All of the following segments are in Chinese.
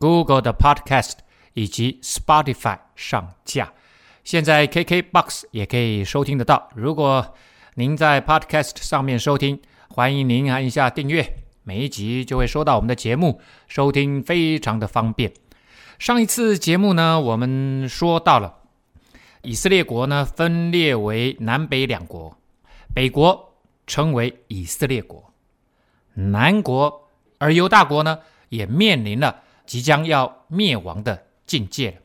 Google 的 Podcast 以及 Spotify 上架。现在 KKBox 也可以收听得到。如果您在 Podcast 上面收听，欢迎您按一下订阅，每一集就会收到我们的节目，收听非常的方便。上一次节目呢，我们说到了。以色列国呢，分裂为南北两国，北国称为以色列国，南国而犹大国呢，也面临了即将要灭亡的境界了。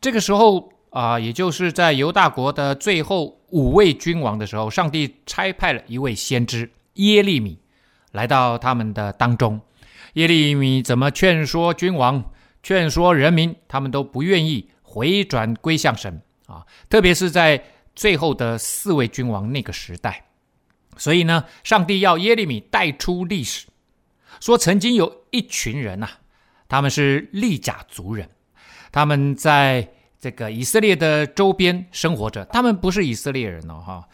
这个时候啊、也就是在犹大国的最后五位君王的时候，上帝差派了一位先知耶利米来到他们的当中。耶利米怎么劝说君王、劝说人民，他们都不愿意回转归向神。啊，特别是在最后的四位君王那个时代，所以呢，上帝要耶利米带出历史，说曾经有一群人呐、他们是利甲族人，他们在这个以色列的周边生活着，他们不是以色列人哦，哈，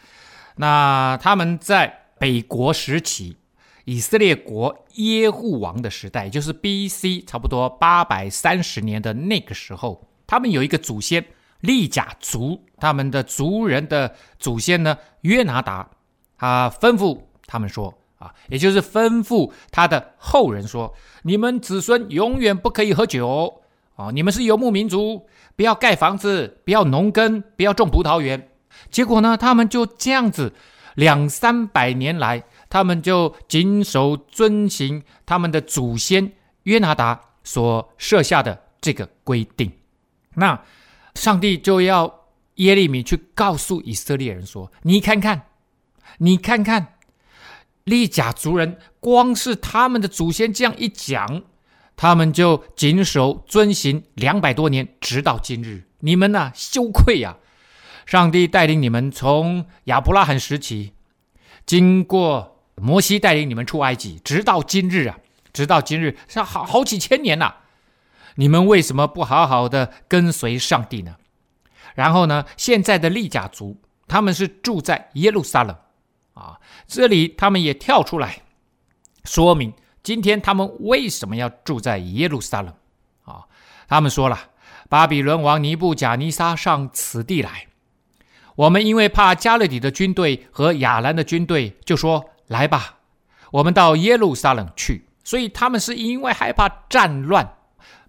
那他们在北国时期，以色列国耶户王的时代，就是 B.C. 差不多八百三十年的那个时候，他们有一个祖先。利甲族，他们的族人的祖先呢，约拿达，他吩咐他们说啊，也就是吩咐他的后人说，你们子孙永远不可以喝酒啊，你们是游牧民族，不要盖房子，不要农耕，不要种葡萄园。结果呢，他们就这样子，两三百年来，他们就谨守遵行他们的祖先约拿达所设下的这个规定。那。上帝就要耶利米去告诉以色列人说：“你看看，你看看，利甲族人，光是他们的祖先这样一讲，他们就谨守遵行两百多年，直到今日。你们呐、羞愧呀！上帝带领你们从亚伯拉罕时期，经过摩西带领你们出埃及，直到今日啊，直到今日，是好好几千年呐、”你们为什么不好好的跟随上帝呢？然后呢，现在的利甲族，他们是住在耶路撒冷啊，这里他们也跳出来说明，今天他们为什么要住在耶路撒冷啊？他们说了，巴比伦王尼布甲尼撒上此地来，我们因为怕加勒底的军队和亚兰的军队，就说来吧，我们到耶路撒冷去。所以他们是因为害怕战乱。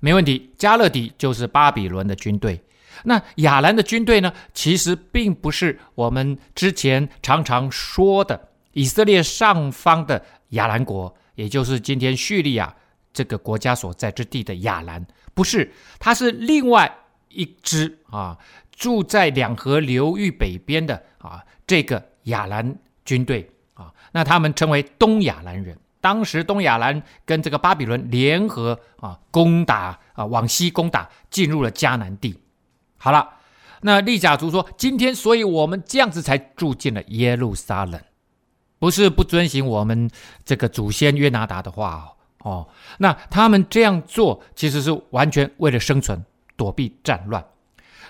没问题，加勒底就是巴比伦的军队。那亚兰的军队呢？其实并不是我们之前常常说的以色列上方的亚兰国，也就是今天叙利亚这个国家所在之地的亚兰，不是，它是另外一支啊，住在两河流域北边的啊这个亚兰军队啊，那他们称为东亚兰人。当时东亚兰跟这个巴比伦联合啊，攻打啊，往西攻打，进入了迦南地。好了，那利甲族说：“今天，所以我们这样子才住进了耶路撒冷，不是不遵行我们这个祖先约拿达的话哦。哦，那他们这样做其实是完全为了生存，躲避战乱。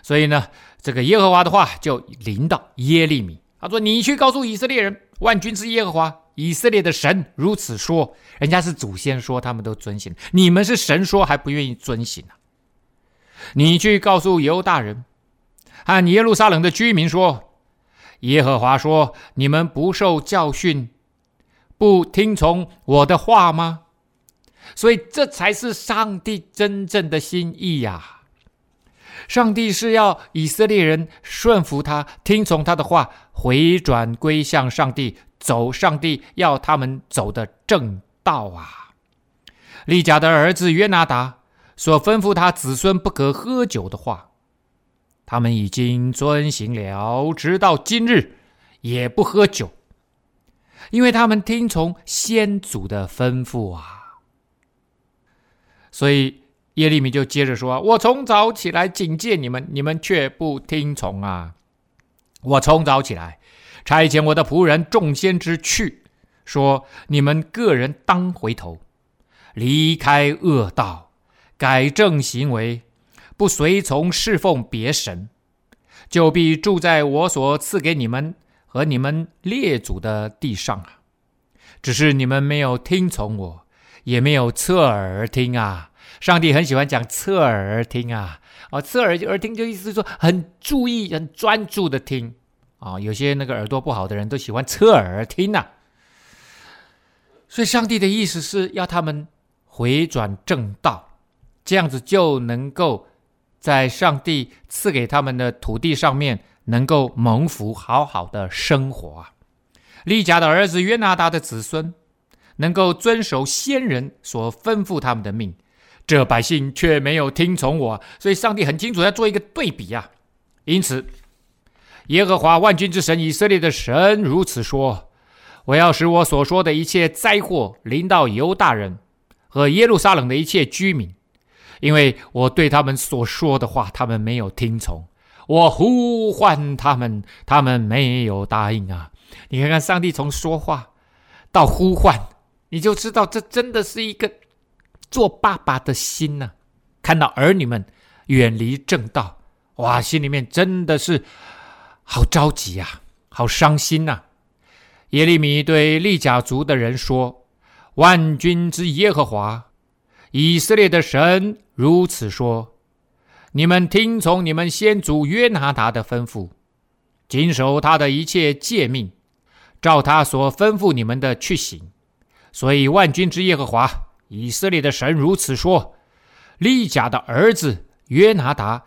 所以呢，这个耶和华的话就临到耶利米，他说：‘你去告诉以色列人，万军之耶和华。’”以色列的神如此说，人家是祖先说，他们都遵行。你们是神说还不愿意遵行啊？你去告诉犹大人和耶路撒冷的居民说：耶和华说，你们不受教训，不听从我的话吗？所以这才是上帝真正的心意呀、上帝是要以色列人顺服他，听从他的话，回转归向上帝。走上帝要他们走的正道啊！利甲的儿子约拿达所吩咐他子孙不可喝酒的话，他们已经遵行了，直到今日也不喝酒，因为他们听从先祖的吩咐啊。所以耶利米就接着说：“我从早起来警戒你们，你们却不听从啊！我从早起来差遣我的仆人众先知去，说你们个人当回头，离开恶道，改正行为，不随从侍奉别神，就必住在我所赐给你们和你们列祖的地上啊！只是你们没有听从我，也没有侧耳听啊！”上帝很喜欢讲侧耳听啊，哦，侧耳耳听就意思是说很注意、很专注的听啊、有些那个耳朵不好的人都喜欢侧耳听呐、啊。所以上帝的意思是要他们回转正道，这样子就能够在上帝赐给他们的土地上面能够蒙福，好好的生活啊。利甲的儿子约拿达的子孙能够遵守先人所吩咐他们的命。这百姓却没有听从我，所以上帝很清楚要做一个对比啊。因此，耶和华万军之神以色列的神如此说：“我要使我所说的一切灾祸临到犹大人和耶路撒冷的一切居民，因为我对他们所说的话，他们没有听从；我呼唤他们，他们没有答应啊。你看看，上帝从说话到呼唤，你就知道这真的是一个。”做爸爸的心呐、看到儿女们远离正道，哇，心里面真的是好着急啊，好伤心呐、耶利米对利甲族的人说：“万军之耶和华，以色列的神如此说：你们听从你们先祖约拿达的吩咐，谨守他的一切诫命，照他所吩咐你们的去行。所以万军之耶和华。”以色列的神如此说：利甲的儿子约拿达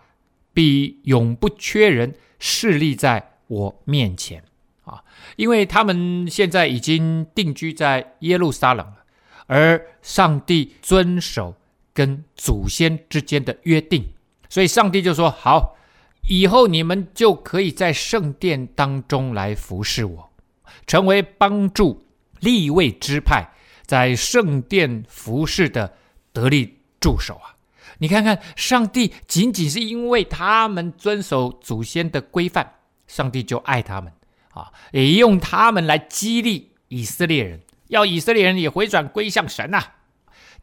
必永不缺人侍立在我面前啊！因为他们现在已经定居在耶路撒冷，而上帝遵守跟祖先之间的约定，所以上帝就说：好，以后你们就可以在圣殿当中来服侍我，成为帮助立位支派。在圣殿服侍的得力助手啊！你看看，上帝仅仅是因为他们遵守祖先的规范，上帝就爱他们啊，也用他们来激励以色列人，要以色列人也回转归向神啊。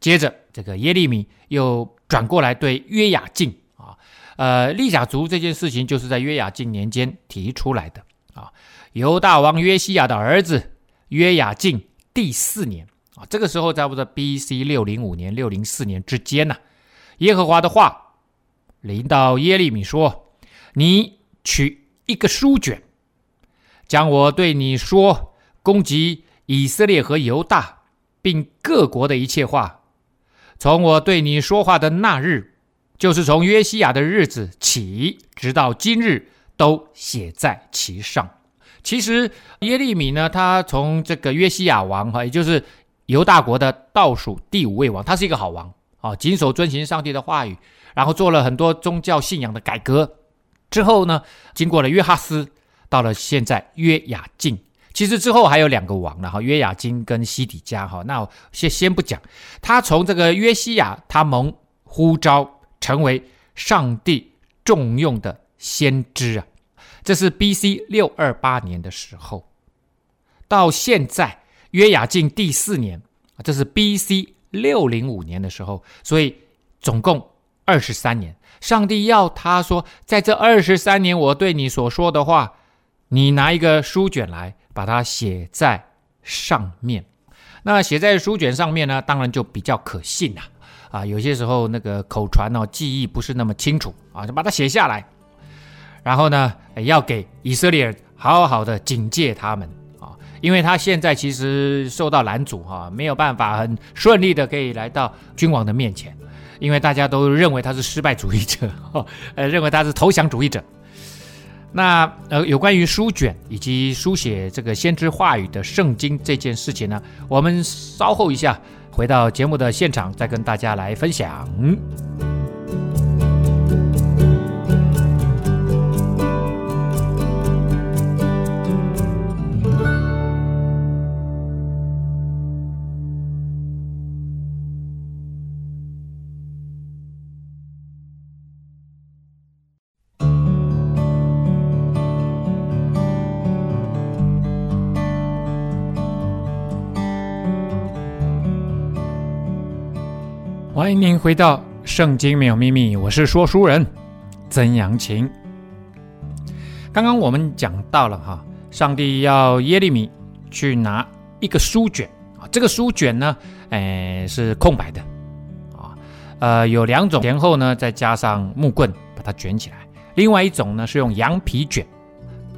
接着，这个耶利米又转过来对约雅敬啊，呃，利甲族这件事情就是在约雅敬年间提出来的啊。犹大王约西亚的儿子约雅敬第四年。啊，这个时候在不多 B.C. 六零五年、六零四年之间呢，耶和华的话临到耶利米说：“你取一个书卷，将我对你说攻击以色列和犹大并各国的一切话，从我对你说话的那日，就是从约西亚的日子起，直到今日，都写在其上。”其实耶利米呢，他从这个约西亚王哈，也就是。犹大国的倒数第五位王，他是一个好王啊，谨守遵行上帝的话语，然后做了很多宗教信仰的改革。之后呢，经过了约哈斯，到了现在约雅敬。其实之后还有两个王了哈，约雅斤跟西底家哈。那先先不讲，他从这个约西亚，他蒙呼召成为上帝重用的先知啊，这是 B.C. 六二八年的时候，到现在。约雅敬第四年，这是 B.C. 六零五年的时候，所以总共二十三年。上帝要他说，在这二十三年，我对你所说的话，你拿一个书卷来，把它写在上面。那写在书卷上面呢，当然就比较可信了。啊，有些时候那个口传哦，记忆不是那么清楚啊，就把它写下来。然后呢，要给以色列人好好的警戒他们啊。因为他现在其实受到拦阻哈，没有办法很顺利的可以来到君王的面前，因为大家都认为他是失败主义者，呃，认为他是投降主义者。那呃，有关于书卷以及书写这个先知话语的圣经这件事情呢，我们稍后一下回到节目的现场再跟大家来分享。欢迎您回到《圣经没有秘密》，我是说书人曾阳晴。刚刚我们讲到了哈，上帝要耶利米去拿一个书卷啊，这个书卷呢，哎，是空白的。啊，呃，有两种前后呢，再加上木棍把它卷起来，另外一种呢是用羊皮卷，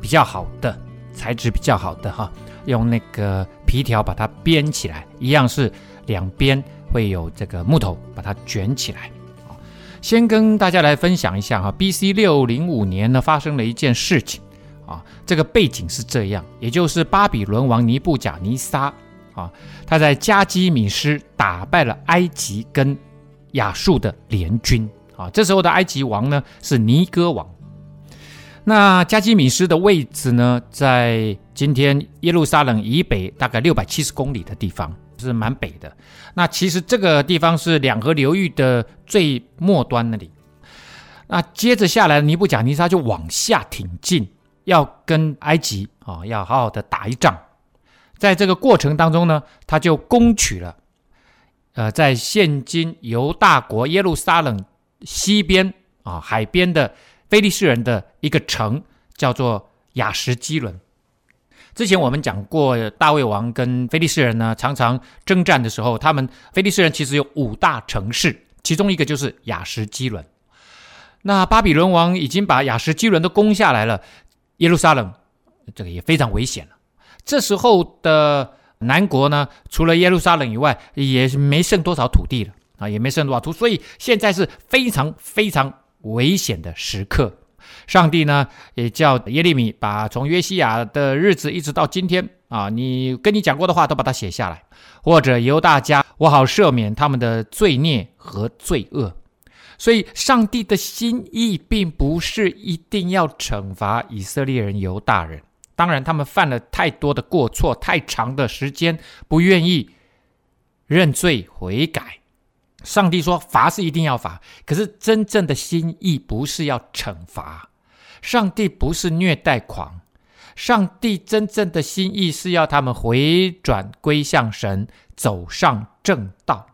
比较好的材质，比较好的哈，用那个皮条把它编起来，一样是两边会有这个木头把它卷起来啊。先跟大家来分享一下哈，B.C. 六零五年呢发生了一件事情啊，这个背景是这样，也就是巴比伦王尼布甲尼撒啊，他在加基米斯打败了埃及跟亚述的联军啊，这时候的埃及王呢是尼哥王，那加基米斯的位置呢在今天耶路撒冷以北大概六百七十公里的地方。是蛮北的，那其实这个地方是两河流域的最末端那里。那接着下来，尼布甲尼撒就往下挺进，要跟埃及啊，要好好的打一仗。在这个过程当中呢，他就攻取了，呃，在现今犹大国耶路撒冷西边啊海边的非利士人的一个城，叫做亚什基伦。之前我们讲过，大卫王跟菲利士人呢常常征战的时候，他们菲利士人其实有五大城市，其中一个就是雅什基伦。那巴比伦王已经把雅什基伦都攻下来了，耶路撒冷这个也非常危险了。这时候的南国呢，除了耶路撒冷以外，也没剩多少土地了啊，也没剩多少土，所以现在是非常非常危险的时刻。上帝呢，也叫耶利米把从约西亚的日子一直到今天啊，你跟你讲过的话都把它写下来，或者犹大家，我好赦免他们的罪孽和罪恶。所以，上帝的心意并不是一定要惩罚以色列人、犹大人。当然，他们犯了太多的过错，太长的时间不愿意认罪悔改。上帝说罚是一定要罚，可是真正的心意不是要惩罚。上帝不是虐待狂，上帝真正的心意是要他们回转归向神，走上正道。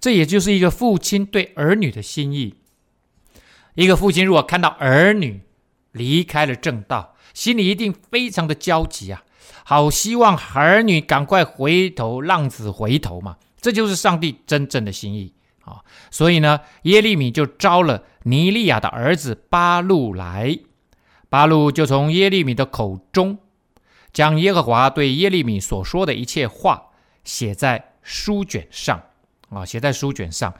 这也就是一个父亲对儿女的心意。一个父亲如果看到儿女离开了正道，心里一定非常的焦急啊！好希望儿女赶快回头，浪子回头嘛。这就是上帝真正的心意啊！所以呢，耶利米就招了尼利亚的儿子巴路来，巴路就从耶利米的口中将耶和华对耶利米所说的一切话写在书卷上啊，写在书卷上。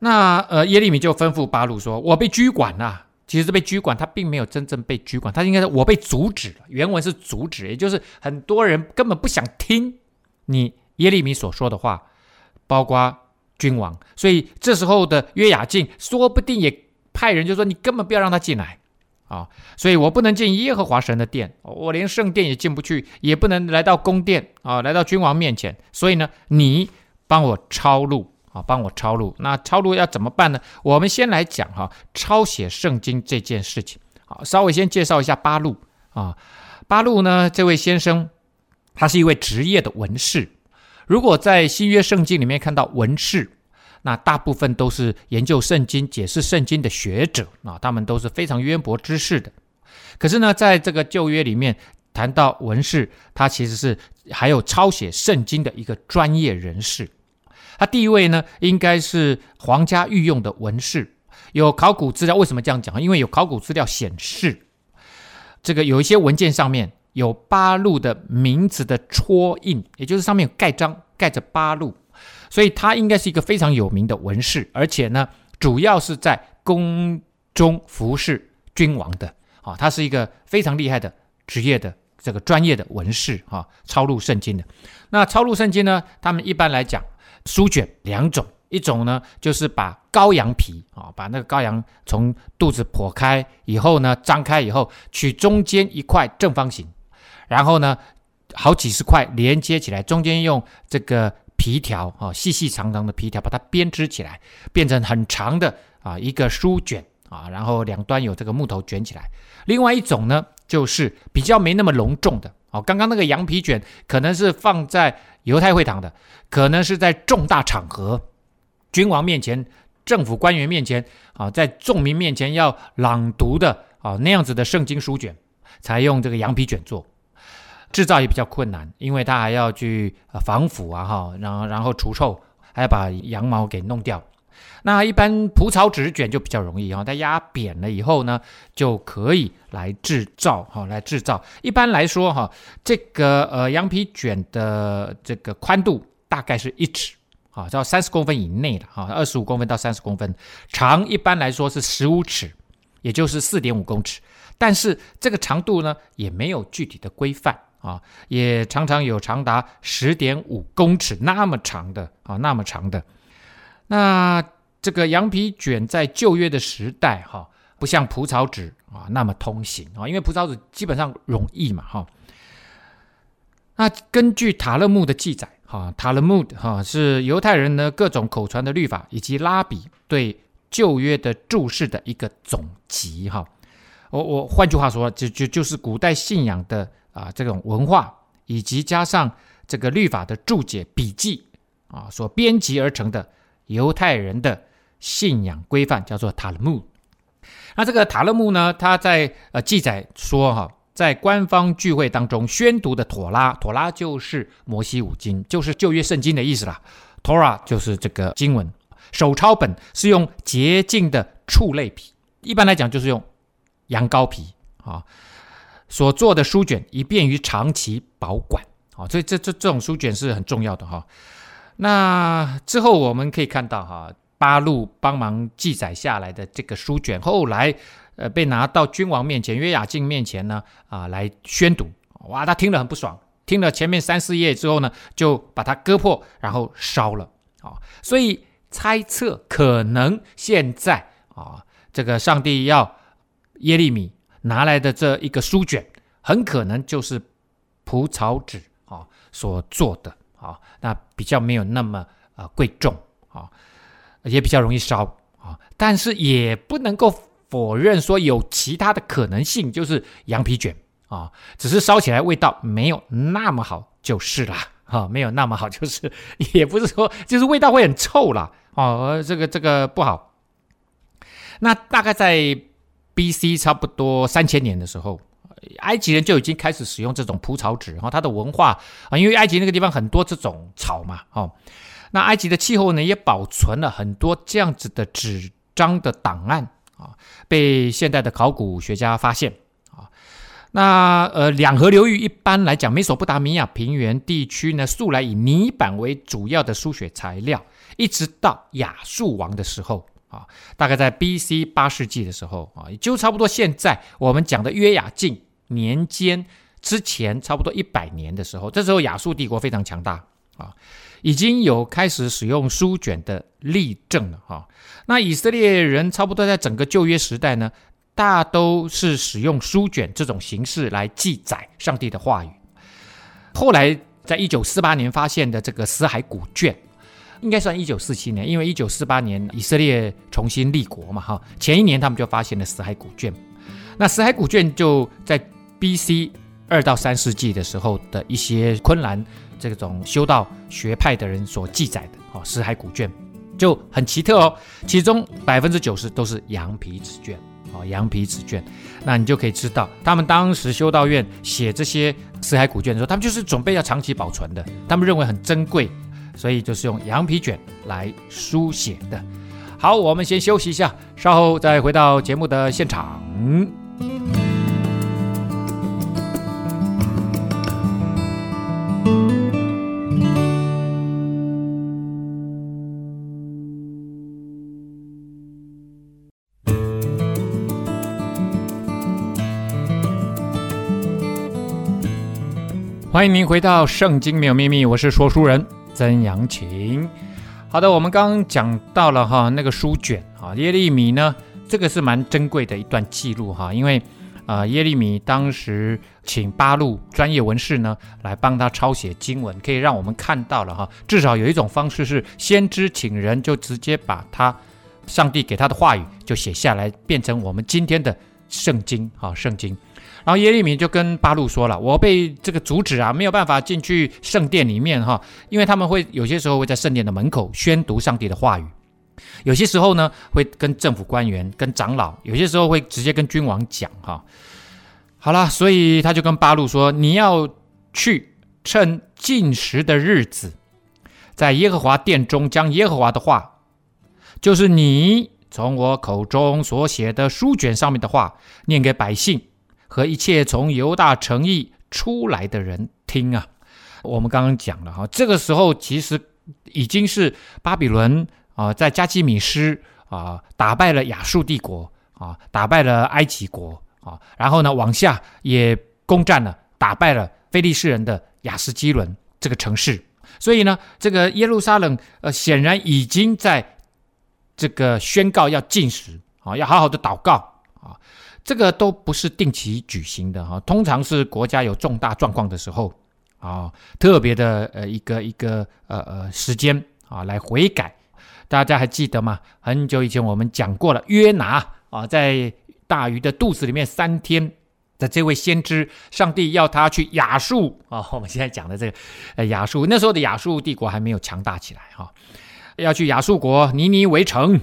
那呃，耶利米就吩咐巴路说：“我被拘管了。”其实被拘管，他并没有真正被拘管，他应该是我被阻止了。原文是阻止，也就是很多人根本不想听你。耶利米所说的话，包括君王，所以这时候的约雅敬说不定也派人就说：“你根本不要让他进来啊！”所以我不能进耶和华神的殿，我连圣殿也进不去，也不能来到宫殿啊，来到君王面前。所以呢，你帮我抄录啊，帮我抄录。那抄录要怎么办呢？我们先来讲哈，抄写圣经这件事情。好，稍微先介绍一下巴路啊，巴路呢，这位先生，他是一位职业的文士。如果在新约圣经里面看到文士，那大部分都是研究圣经、解释圣经的学者啊，他们都是非常渊博知识的。可是呢，在这个旧约里面谈到文士，他其实是还有抄写圣经的一个专业人士，他地位呢应该是皇家御用的文士。有考古资料，为什么这样讲？因为有考古资料显示，这个有一些文件上面。有八路的名字的戳印，也就是上面有盖章，盖着八路，所以他应该是一个非常有名的文士，而且呢，主要是在宫中服侍君王的啊，他是一个非常厉害的职业的这个专业的文士啊，抄录圣经的。那抄录圣经呢，他们一般来讲，书卷两种。一种呢，就是把羔羊皮啊，把那个羔羊从肚子剖开以后呢，张开以后，取中间一块正方形，然后呢，好几十块连接起来，中间用这个皮条啊，细细长长的皮条把它编织起来，变成很长的啊一个书卷啊，然后两端有这个木头卷起来。另外一种呢，就是比较没那么隆重的哦，刚刚那个羊皮卷可能是放在犹太会堂的，可能是在重大场合。君王面前、政府官员面前啊，在众民面前要朗读的啊那样子的圣经书卷，才用这个羊皮卷做。制造也比较困难，因为它还要去防腐啊，哈，然后然后除臭，还要把羊毛给弄掉。那一般蒲草纸卷就比较容易哈，它压扁了以后呢，就可以来制造哈，来制造。一般来说哈，这个呃羊皮卷的这个宽度大概是一尺啊，到三十公分以内的哈，二十五公分到三十公分，长一般来说是十五尺，也就是四点五公尺。但是这个长度呢，也没有具体的规范。啊，也常常有长达十点五公尺那么长的啊，那么长的。那这个羊皮卷在旧约的时代，哈，不像蒲草纸啊那么通行啊，因为蒲草纸基本上容易嘛，哈。那根据塔勒木的记载，哈，塔勒木哈是犹太人呢各种口传的律法以及拉比对旧约的注释的一个总集，哈。我我换句话说，就就就是古代信仰的。啊，这种文化以及加上这个律法的注解笔记啊，所编辑而成的犹太人的信仰规范，叫做塔勒木。那这个塔勒木呢，他在呃记载说哈，在官方聚会当中宣读的妥拉，妥拉就是摩西五经，就是旧约圣经的意思啦。Torah 就是这个经文，手抄本是用洁净的畜类皮，一般来讲就是用羊羔皮啊。所做的书卷，以便于长期保管，好，所以这这这种书卷是很重要的哈。那之后我们可以看到哈，八路帮忙记载下来的这个书卷，后来呃被拿到君王面前，约雅敬面前呢啊来宣读，哇，他听了很不爽，听了前面三四页之后呢，就把它割破，然后烧了啊。所以猜测可能现在啊，这个上帝要耶利米。拿来的这一个书卷，很可能就是蒲草纸啊所做的啊，那比较没有那么啊贵重啊，也比较容易烧啊，但是也不能够否认说有其他的可能性，就是羊皮卷啊，只是烧起来味道没有那么好就是啦，哈，没有那么好就是，也不是说就是味道会很臭啦，哦，这个这个不好，那大概在。B.C. 差不多三千年的时候，埃及人就已经开始使用这种蒲草纸。然后它的文化啊，因为埃及那个地方很多这种草嘛，哦，那埃及的气候呢，也保存了很多这样子的纸张的档案啊，被现代的考古学家发现啊。那呃，两河流域一般来讲，美索不达米亚平原地区呢，素来以泥板为主要的书写材料，一直到亚述王的时候。啊，大概在 B.C. 八世纪的时候啊，也就差不多现在我们讲的约雅敬年间之前，差不多一百年的时候，这时候亚述帝国非常强大啊，已经有开始使用书卷的例证了哈。那以色列人差不多在整个旧约时代呢，大都是使用书卷这种形式来记载上帝的话语。后来在一九四八年发现的这个死海古卷。应该算一九四七年，因为一九四八年以色列重新立国嘛，哈，前一年他们就发现了死海古卷。那死海古卷就在 B.C. 二到三世纪的时候的一些昆兰这种修道学派的人所记载的，哦，死海古卷就很奇特哦，其中百分之九十都是羊皮纸卷，哦，羊皮纸卷，那你就可以知道，他们当时修道院写这些死海古卷的时候，他们就是准备要长期保存的，他们认为很珍贵。所以就是用羊皮卷来书写的。好，我们先休息一下，稍后再回到节目的现场。欢迎您回到《圣经没有秘密》，我是说书人。曾阳晴，好的，我们刚刚讲到了哈那个书卷啊，耶利米呢，这个是蛮珍贵的一段记录哈，因为、呃、耶利米当时请八路专业文士呢来帮他抄写经文，可以让我们看到了哈，至少有一种方式是先知请人就直接把他上帝给他的话语就写下来，变成我们今天的圣经啊圣经。然后耶利米就跟巴路说了：“我被这个阻止啊，没有办法进去圣殿里面哈，因为他们会有些时候会在圣殿的门口宣读上帝的话语有些时候呢，会跟政府官员、跟长老；有些时候会直接跟君王讲哈。好了，所以他就跟巴路说：“你要去趁禁食的日子，在耶和华殿中将耶和华的话，就是你从我口中所写的书卷上面的话，念给百姓和一切从犹大城邑出来的人听啊。”我们刚刚讲了哈，这个时候其实已经是巴比伦。啊，在加基米斯啊，打败了亚述帝国啊，打败了埃及国啊，然后呢，往下也攻占了，打败了非利士人的亚斯基伦这个城市。所以呢，这个耶路撒冷呃，显然已经在这个宣告要禁食啊，要好好的祷告，这个都不是定期举行的哈，通常是国家有重大状况的时候啊，特别的呃一个一个呃呃时间啊来悔改。大家还记得吗？很久以前我们讲过了，约拿啊，在大鱼的肚子里面三天的这位先知，上帝要他去亚述啊。我们现在讲的这个，呃，亚述那时候的亚述帝国还没有强大起来哈，要去亚述国尼尼围城，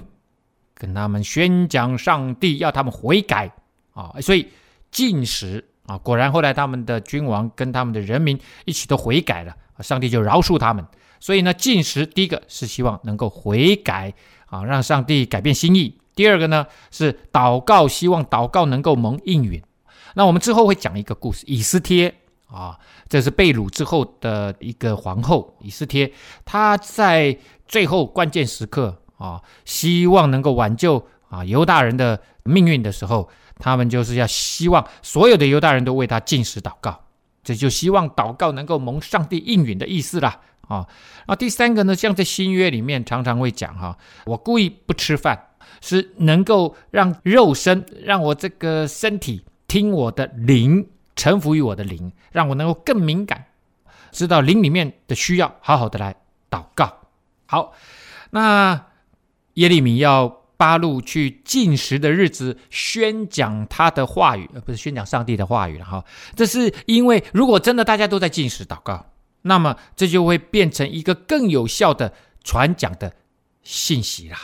跟他们宣讲上帝要他们悔改啊，所以禁食啊，果然后来他们的君王跟他们的人民一起都悔改了，上帝就饶恕他们。所以呢，禁食第一个是希望能够悔改啊，让上帝改变心意；第二个呢是祷告，希望祷告能够蒙应允。那我们之后会讲一个故事，以斯帖啊，这是被掳之后的一个皇后以斯帖，她在最后关键时刻啊，希望能够挽救啊犹大人的命运的时候，他们就是要希望所有的犹大人都为他进食祷告，这就希望祷告能够蒙上帝应允的意思啦。啊，那第三个呢，像在新约里面常常会讲哈，我故意不吃饭，是能够让肉身，让我这个身体听我的灵，臣服于我的灵，让我能够更敏感，知道灵里面的需要，好好的来祷告。好，那耶利米要八路去禁食的日子，宣讲他的话语，而不是宣讲上帝的话语了哈。这是因为如果真的大家都在禁食祷告。那么这就会变成一个更有效的传讲的信息啦，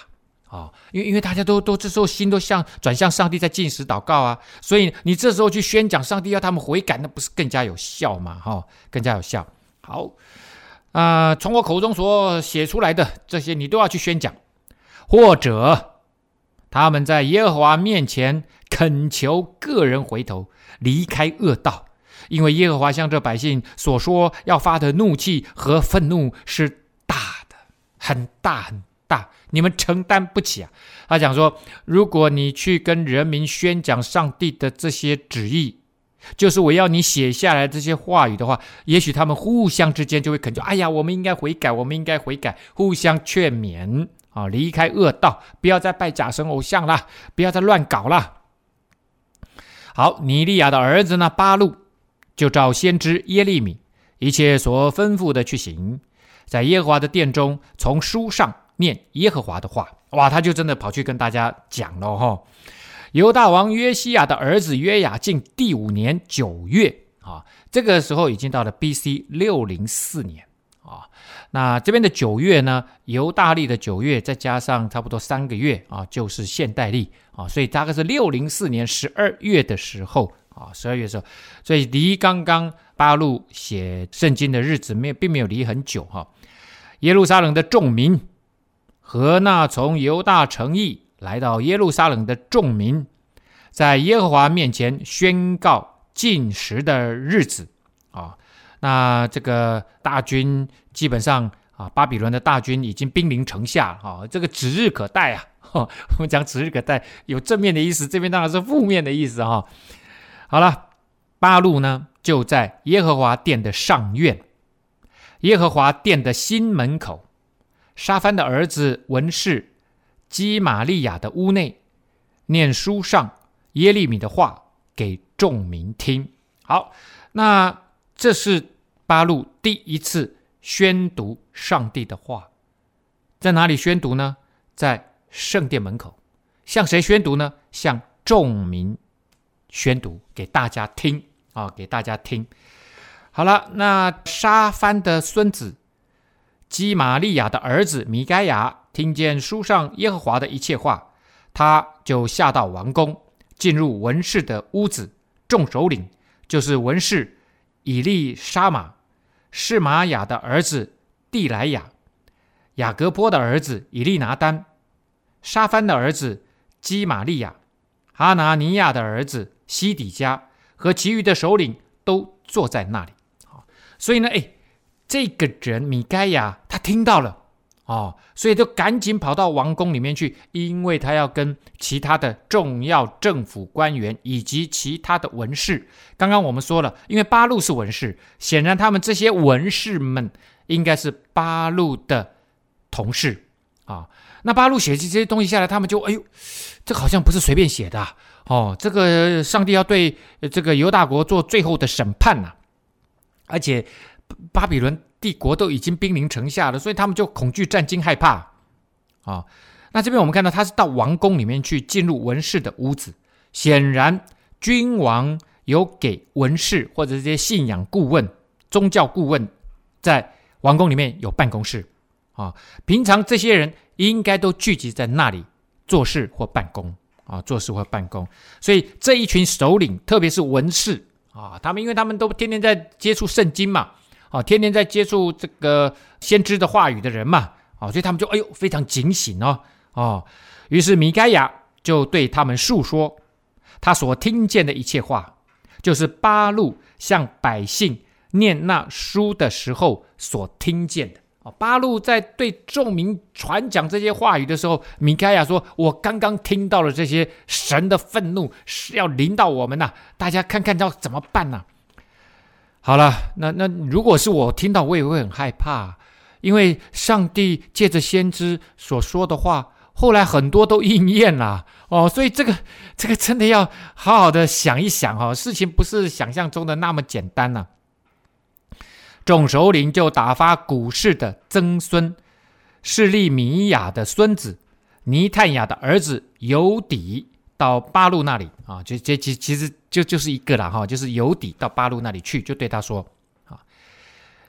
啊，因为因为大家都都这时候心都向转向上帝，在禁食祷告啊，所以你这时候去宣讲上帝要他们悔改，那不是更加有效吗？哈，更加有效。好，啊，从我口中所写出来的这些，你都要去宣讲，或者他们在耶和华面前恳求个人回头，离开恶道。因为耶和华向这百姓所说要发的怒气和愤怒是大的，很大很大，你们承担不起啊！他讲说，如果你去跟人民宣讲上帝的这些旨意，就是我要你写下来这些话语的话，也许他们互相之间就会恳求：哎呀，我们应该悔改，我们应该悔改，互相劝勉啊，离开恶道，不要再拜假神偶像了，不要再乱搞了。好，尼利亚的儿子呢，巴路。就照先知耶利米一切所吩咐的去行，在耶和华的殿中，从书上念耶和华的话。哇，他就真的跑去跟大家讲了哈。犹大王约西亚的儿子约雅敬第五年九月啊，这个时候已经到了 B.C. 六零四年。那这边的九月呢，犹大历的九月再加上差不多三个月啊，就是现代历啊，所以大概是六零四年十二月的时候。啊，十二月的时候，所以离刚刚巴路写圣经的日子没有并没有离很久哈。耶路撒冷的众民和那从犹大城邑来到耶路撒冷的众民，在耶和华面前宣告禁食的日子啊。那这个大军基本上啊，巴比伦的大军已经兵临城下啊，这个指日可待啊。我们讲指日可待，有正面的意思，这边当然是负面的意思哈。好了，八路呢就在耶和华殿的上院，耶和华殿的新门口，沙番的儿子文士基玛利亚的屋内，念书上耶利米的话给众民听。好，那这是八路第一次宣读上帝的话，在哪里宣读呢？在圣殿门口，向谁宣读呢？向众民。宣读给大家听啊，给大家听。好了，那沙番的孙子基玛利亚的儿子米该亚听见书上耶和华的一切话，他就下到王宫，进入文士的屋子，众首领就是文士以利沙玛、是玛雅的儿子蒂莱雅、雅各波的儿子以利拿丹、沙番的儿子基玛利亚、哈拿尼亚的儿子西底加和其余的首领都坐在那里。所以呢，哎，这个人米盖亚他听到了。哦，所以就赶紧跑到王宫里面去，因为他要跟其他的重要政府官员以及其他的文士。刚刚我们说了，因为八路是文士，显然他们这些文士们应该是八路的同事啊。那八路写这些东西下来，他们就哎呦，这好像不是随便写的哦。这个上帝要对这个犹大国做最后的审判呐，而且巴比伦。帝国都已经兵临城下了，所以他们就恐惧、战惊、害怕啊、那这边我们看到他是到王宫里面去，进入文士的屋子。显然，君王有给文士或者这些信仰顾问、宗教顾问，在王宫里面有办公室啊、平常这些人应该都聚集在那里做事或办公啊、做事或办公。所以这一群首领，特别是文士啊、他们因为他们都天天在接触圣经嘛。哦，天天在接触这个先知的话语的人嘛，哦，所以他们就哎呦非常警醒哦，哦，于是米该亚就对他们述说他所听见的一切话，就是八路向百姓念那书的时候所听见的。哦，八路在对众民传讲这些话语的时候，米该亚说：“我刚刚听到了这些神的愤怒是要临到我们呐、大家看看要怎么办呢、啊？”好了，那那如果是我听到，我也会很害怕，因为上帝借着先知所说的话，后来很多都应验了哦，所以这个这个真的要好好的想一想哦，事情不是想象中的那么简单呐、众首领就打发古氏的曾孙示利米亚的孙子尼探雅的儿子犹底。到巴路那里啊，就这其其实就就是一个了哈，就是有底到巴路那里去，就对他说啊，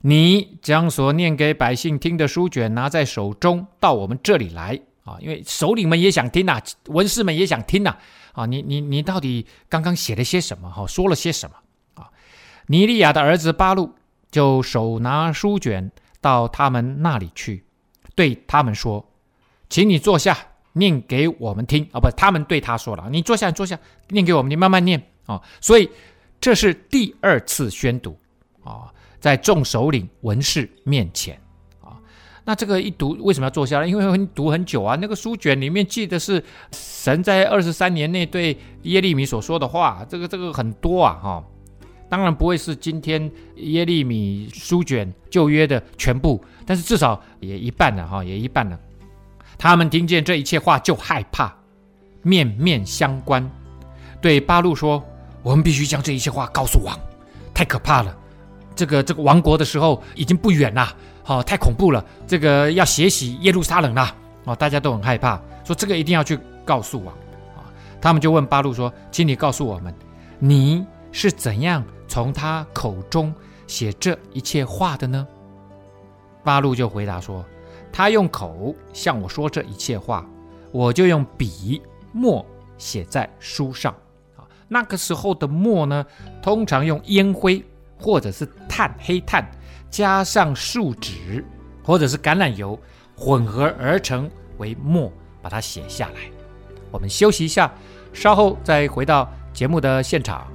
你将所念给百姓听的书卷拿在手中，到我们这里来啊，因为首领们也想听呐，文士们也想听呐啊，你你你到底刚刚写了些什么哈，说了些什么啊？尼利亚的儿子巴路就手拿书卷到他们那里去，对他们说，请你坐下。念给我们听啊！不，他们对他说了：“你坐下，坐下，念给我们，你慢慢念啊！”所以这是第二次宣读啊，在众首领文士面前啊。那这个一读为什么要坐下来？因为读很久啊。那个书卷里面记得是神在二十三年内对耶利米所说的话，这个这个很多啊哈。当然不会是今天耶利米书卷旧约的全部，但是至少也一半了哈，也一半了。他们听见这一切话就害怕，面面相关，对八路说：“我们必须将这一切话告诉王，太可怕了。这个这个亡国的时候已经不远了，好、哦，太恐怖了。这个要血洗耶路撒冷了，哦，大家都很害怕，说这个一定要去告诉王。啊、他们就问八路说：‘请你告诉我们，你是怎样从他口中写这一切话的呢？’八路就回答说。”他用口向我说这一切话，我就用笔墨写在书上。啊，那个时候的墨呢，通常用烟灰或者是炭黑炭，加上树脂或者是橄榄油混合而成为墨，把它写下来。我们休息一下，稍后再回到节目的现场。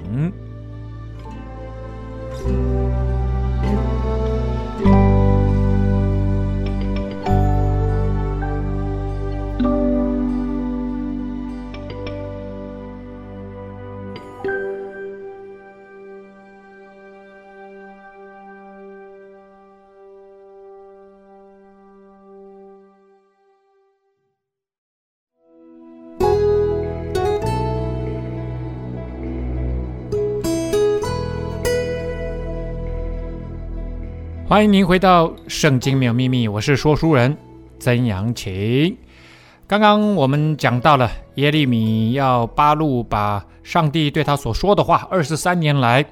欢迎您回到《圣经没有秘密》，我是说书人曾阳晴。刚刚我们讲到了耶利米要巴路把上帝对他所说的话，二十三年来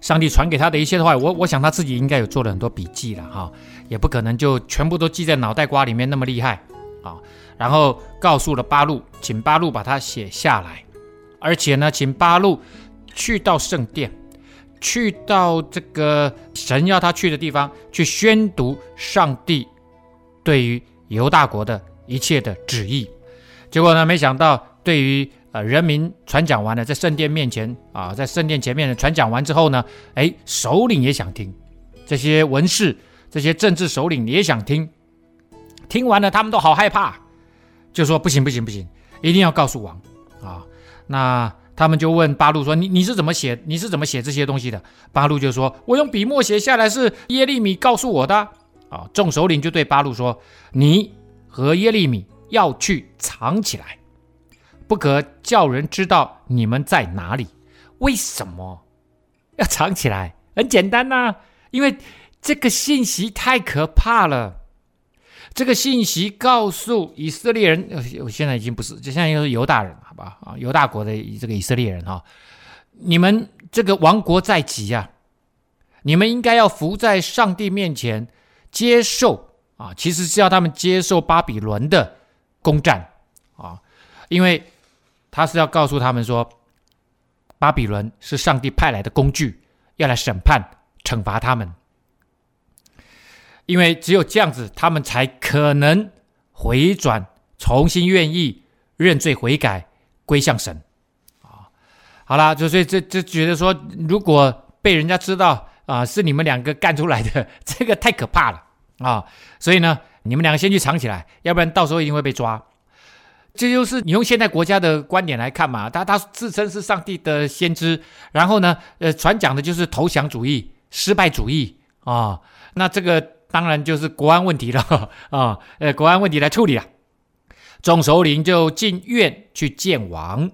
上帝传给他的一切的话，我我想他自己应该有做了很多笔记了哈，也不可能就全部都记在脑袋瓜里面那么厉害啊，然后告诉了巴路，请巴路把它写下来，而且呢，请巴路去到圣殿，去到这个神要他去的地方，去宣读上帝对于犹大国的一切的旨意。结果呢，没想到对于呃人民传讲完了，在圣殿面前啊，在圣殿前面传讲完之后呢，哎，首领也想听，这些文士、这些政治首领也想听。听完了，他们都好害怕，就说不行不行不行，一定要告诉王啊！那他们就问巴路说：“你你是怎么写？你是怎么写这些东西的？”巴路就说：“我用笔墨写下来，是耶利米告诉我的。”啊，众首领就对巴路说：“你和耶利米要去藏起来，不可叫人知道你们在哪里。为什么要藏起来？很简单呐、因为这个信息太可怕了。”这个信息告诉以色列人，呃，现在已经不是，就现在又是犹大人，好吧？啊，犹大国的这个以色列人哈，你们这个亡国在即啊，你们应该要伏在上帝面前接受啊，其实是要他们接受巴比伦的攻占啊，因为他是要告诉他们说，巴比伦是上帝派来的工具，要来审判、惩罚他们。因为只有这样子，他们才可能回转，重新愿意认罪悔改，归向神。啊，好了，就所以这这觉得说，如果被人家知道啊，是你们两个干出来的，这个太可怕了啊！所以呢，你们两个先去藏起来，要不然到时候一定会被抓。这就是你用现代国家的观点来看嘛，他他自称是上帝的先知，然后呢，呃，传讲的就是投降主义、失败主义啊，那这个。当然就是国安问题了 啊，呃，国安问题来处理了。众首领就进院去见王，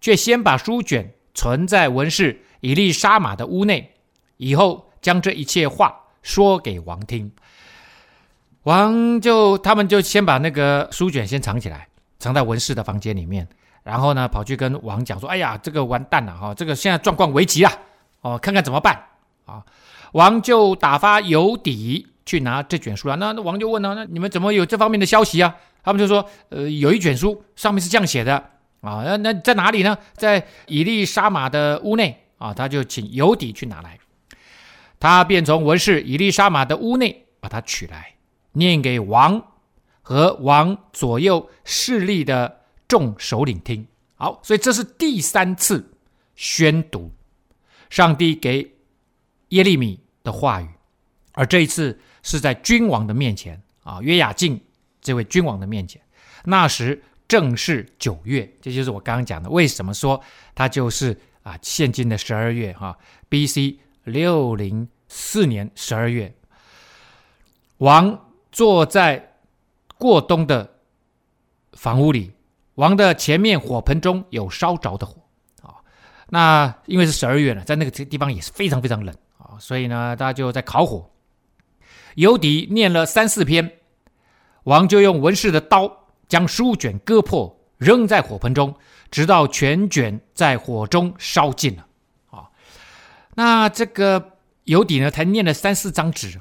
却先把书卷存在文士以利沙玛的屋内，以后将这一切话说给王听。王就他们就先把那个书卷先藏起来，藏在文士的房间里面，然后呢，跑去跟王讲说：“哎呀，这个完蛋了哈，这个现在状况危急了哦，看看怎么办啊？”王就打发犹底。去拿这卷书了，那那王就问了，那你们怎么有这方面的消息啊？他们就说，呃，有一卷书，上面是这样写的啊，那那在哪里呢？在以利沙玛的屋内啊，他就请犹底去拿来，他便从文士以利沙玛的屋内把它取来，念给王和王左右势力的众首领听。好，所以这是第三次宣读上帝给耶利米的话语，而这一次。是在君王的面前啊，约雅敬这位君王的面前。那时正是九月，这就是我刚刚讲的。为什么说它就是啊，现今的十二月哈？B.C. 六零四年十二月，王坐在过冬的房屋里，王的前面火盆中有烧着的火啊。那因为是十二月了，在那个地方也是非常非常冷啊，所以呢，大家就在烤火。尤迪念了三四篇，王就用文士的刀将书卷割破，扔在火盆中，直到全卷在火中烧尽了。啊，那这个犹底呢，才念了三四张纸，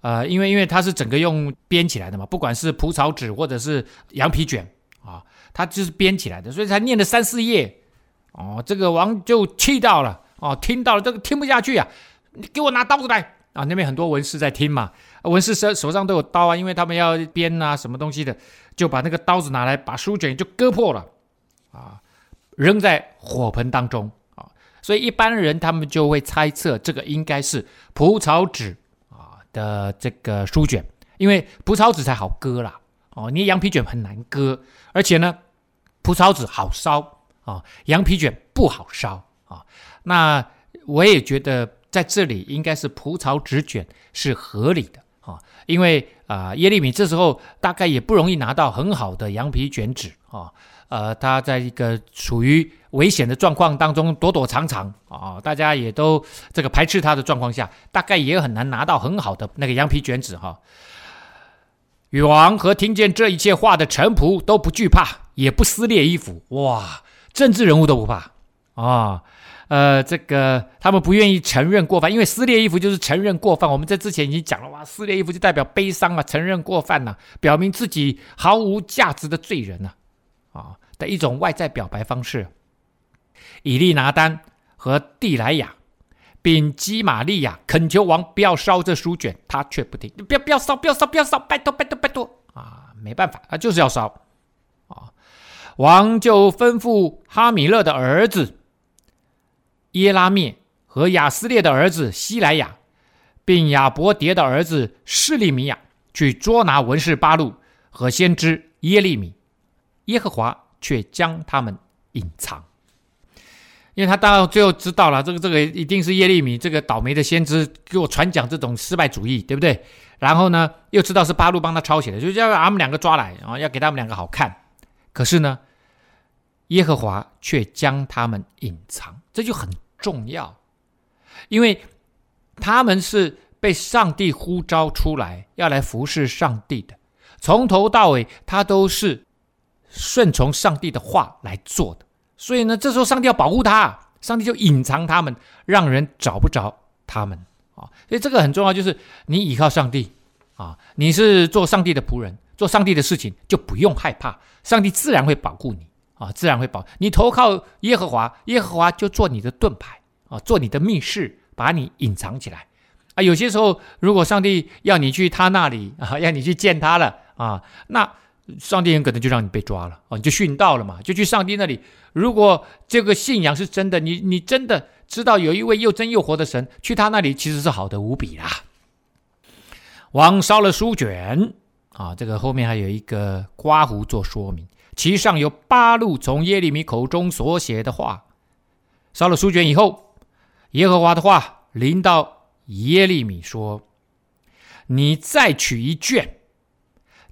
呃，因为因为他是整个用编起来的嘛，不管是蒲草纸或者是羊皮卷啊，他就是编起来的，所以才念了三四页。哦，这个王就气到了，哦，听到了这个听不下去啊，你给我拿刀子来。啊，那边很多文士在听嘛，文士手手上都有刀啊，因为他们要编啊什么东西的，就把那个刀子拿来，把书卷就割破了，啊，扔在火盆当中啊，所以一般人他们就会猜测这个应该是蒲草纸啊的这个书卷，因为蒲草纸才好割啦，哦，你羊皮卷很难割，而且呢，蒲草纸好烧啊，羊皮卷不好烧啊，那我也觉得。在这里应该是蒲草纸卷是合理的啊，因为啊耶利米这时候大概也不容易拿到很好的羊皮卷纸啊，呃，他在一个处于危险的状况当中躲躲藏藏啊，大家也都这个排斥他的状况下，大概也很难拿到很好的那个羊皮卷纸哈。女王和听见这一切话的臣仆都不惧怕，也不撕裂衣服，哇，政治人物都不怕啊。呃，这个他们不愿意承认过犯，因为撕裂衣服就是承认过犯。我们在之前已经讲了，哇，撕裂衣服就代表悲伤啊，承认过犯呐、表明自己毫无价值的罪人呐、啊，的一种外在表白方式。以利拿丹和蒂莱亚并基玛利亚恳求王不要烧这书卷，他却不听，不要不要烧，不要烧，不要烧，拜托拜托拜托啊！没办法，他就是要烧啊！王就吩咐哈米勒的儿子。耶拉灭和亚斯列的儿子西莱亚，并亚伯迭的儿子示利米亚去捉拿文士巴路和先知耶利米，耶和华却将他们隐藏，因为他到最后知道了，这个这个一定是耶利米这个倒霉的先知给我传讲这种失败主义，对不对？然后呢，又知道是巴路帮他抄写的，就要把他们两个抓来，然后要给他们两个好看。可是呢，耶和华却将他们隐藏，这就很。重要，因为他们是被上帝呼召出来要来服侍上帝的，从头到尾他都是顺从上帝的话来做的。所以呢，这时候上帝要保护他，上帝就隐藏他们，让人找不着他们啊。所以这个很重要，就是你依靠上帝啊，你是做上帝的仆人，做上帝的事情就不用害怕，上帝自然会保护你。啊，自然会保你投靠耶和华，耶和华就做你的盾牌啊，做你的密室，把你隐藏起来啊。有些时候，如果上帝要你去他那里 啊，要你去见他了啊，那上帝很可能就让你被抓了啊，你就殉道了嘛，就去上帝那里。如果这个信仰是真的，你你真的知道有一位又真又活的神，去他那里其实是好的无比啦。王烧了书卷啊，这个后面还有一个刮胡做说明。其上有八录从耶利米口中所写的话。烧了书卷以后，耶和华的话临到耶利米说：“你再取一卷，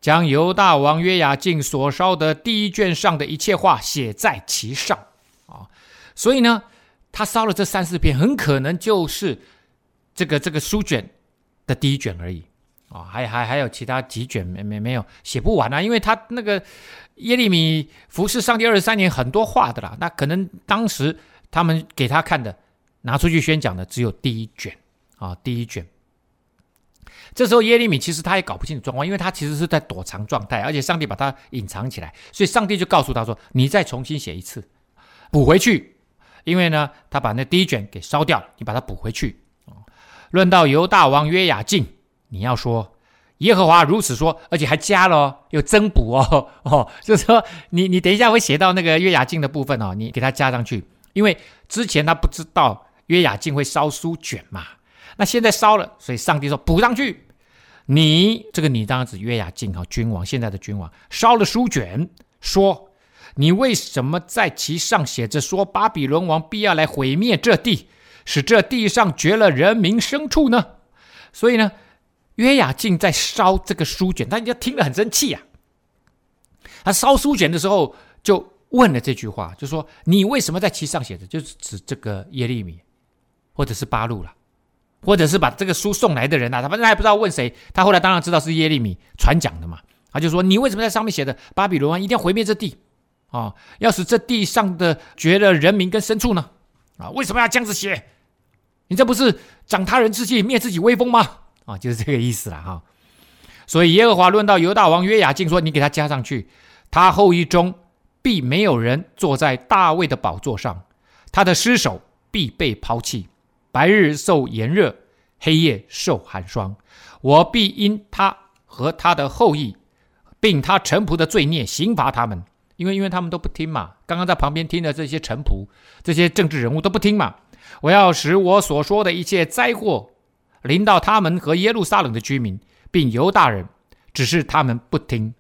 将犹大王约雅敬所烧的第一卷上的一切话写在其上。”啊，所以呢，他烧了这三四篇，很可能就是这个这个书卷的第一卷而已。哦，还还还有其他几卷没没没有写不完啊，因为他那个。耶利米服侍上帝二十三年，很多话的啦。那可能当时他们给他看的，拿出去宣讲的只有第一卷啊，第一卷。这时候耶利米其实他也搞不清楚状况，因为他其实是在躲藏状态，而且上帝把他隐藏起来，所以上帝就告诉他说：“你再重新写一次，补回去。”因为呢，他把那第一卷给烧掉了，你把它补回去。论到犹大王约雅敬，你要说。耶和华如此说，而且还加了哦，有增补哦，哦，就是说你你等一下会写到那个约雅敬的部分哦，你给他加上去，因为之前他不知道约雅敬会烧书卷嘛，那现在烧了，所以上帝说补上去。你这个你当然指约雅敬哈，君王现在的君王烧了书卷，说你为什么在其上写着说巴比伦王必要来毁灭这地，使这地上绝了人民牲畜呢？所以呢？约雅敬在烧这个书卷，大家听了很生气、啊。他烧书卷的时候就问了这句话，就说：“你为什么在其上写着？就是指这个耶利米，或者是巴路了，或者是把这个书送来的人呐、啊？他反正还不知道问谁。他后来当然知道是耶利米传讲的嘛。他就说：你为什么在上面写的巴比伦王一定要毁灭这地啊？要使这地上的绝了人民跟牲畜呢？啊，为什么要这样子写？你这不是长他人志气，灭自己威风吗？”啊，就是这个意思了哈。所以耶和华论到犹大王约雅敬说：“你给他加上去，他后裔中必没有人坐在大卫的宝座上，他的尸首必被抛弃，白日受炎热，黑夜受寒霜。我必因他和他的后裔，并他臣仆的罪孽刑罚他们，因为因为他们都不听嘛。刚刚在旁边听的这些臣仆、这些政治人物都不听嘛。我要使我所说的一切灾祸。”临到他们和耶路撒冷的居民，并犹大人，只是他们不听。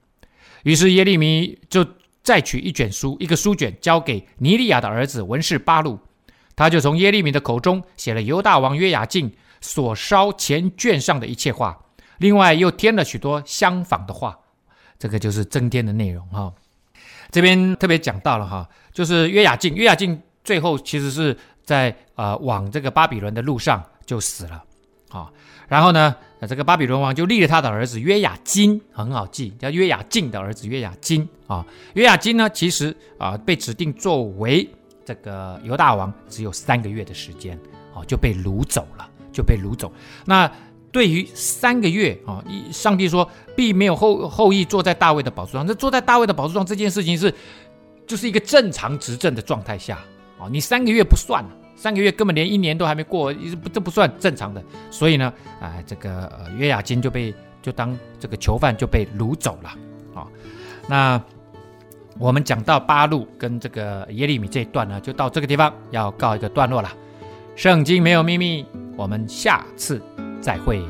于是耶利米就再取一卷书，一个书卷，交给尼利亚的儿子文士巴录，他就从耶利米的口中写了犹大王约雅敬所烧前卷上的一切话，另外又添了许多相仿的话。这个就是增添的内容哈。这边特别讲到了哈，就是约雅敬，约雅敬最后其实是在呃往这个巴比伦的路上就死了。啊，然后呢，这个巴比伦王就立了他的儿子约雅斤，很好记，叫约雅敬的儿子约雅斤啊。约雅斤呢，其实啊被指定作为这个犹大王只有三个月的时间，哦，就被掳走了，就被掳走。那对于三个月啊，一上帝说必没有后后裔坐在大卫的宝座上。这坐在大卫的宝座上这件事情是，就是一个正常执政的状态下啊，你三个月不算，三个月根本连一年都还没过，这不算正常的。所以呢，啊，这个呃约雅金就被就当这个囚犯就被掳走了啊。那我们讲到八路跟这个耶利米这一段呢，就到这个地方要告一个段落了。圣经没有秘密，我们下次再会。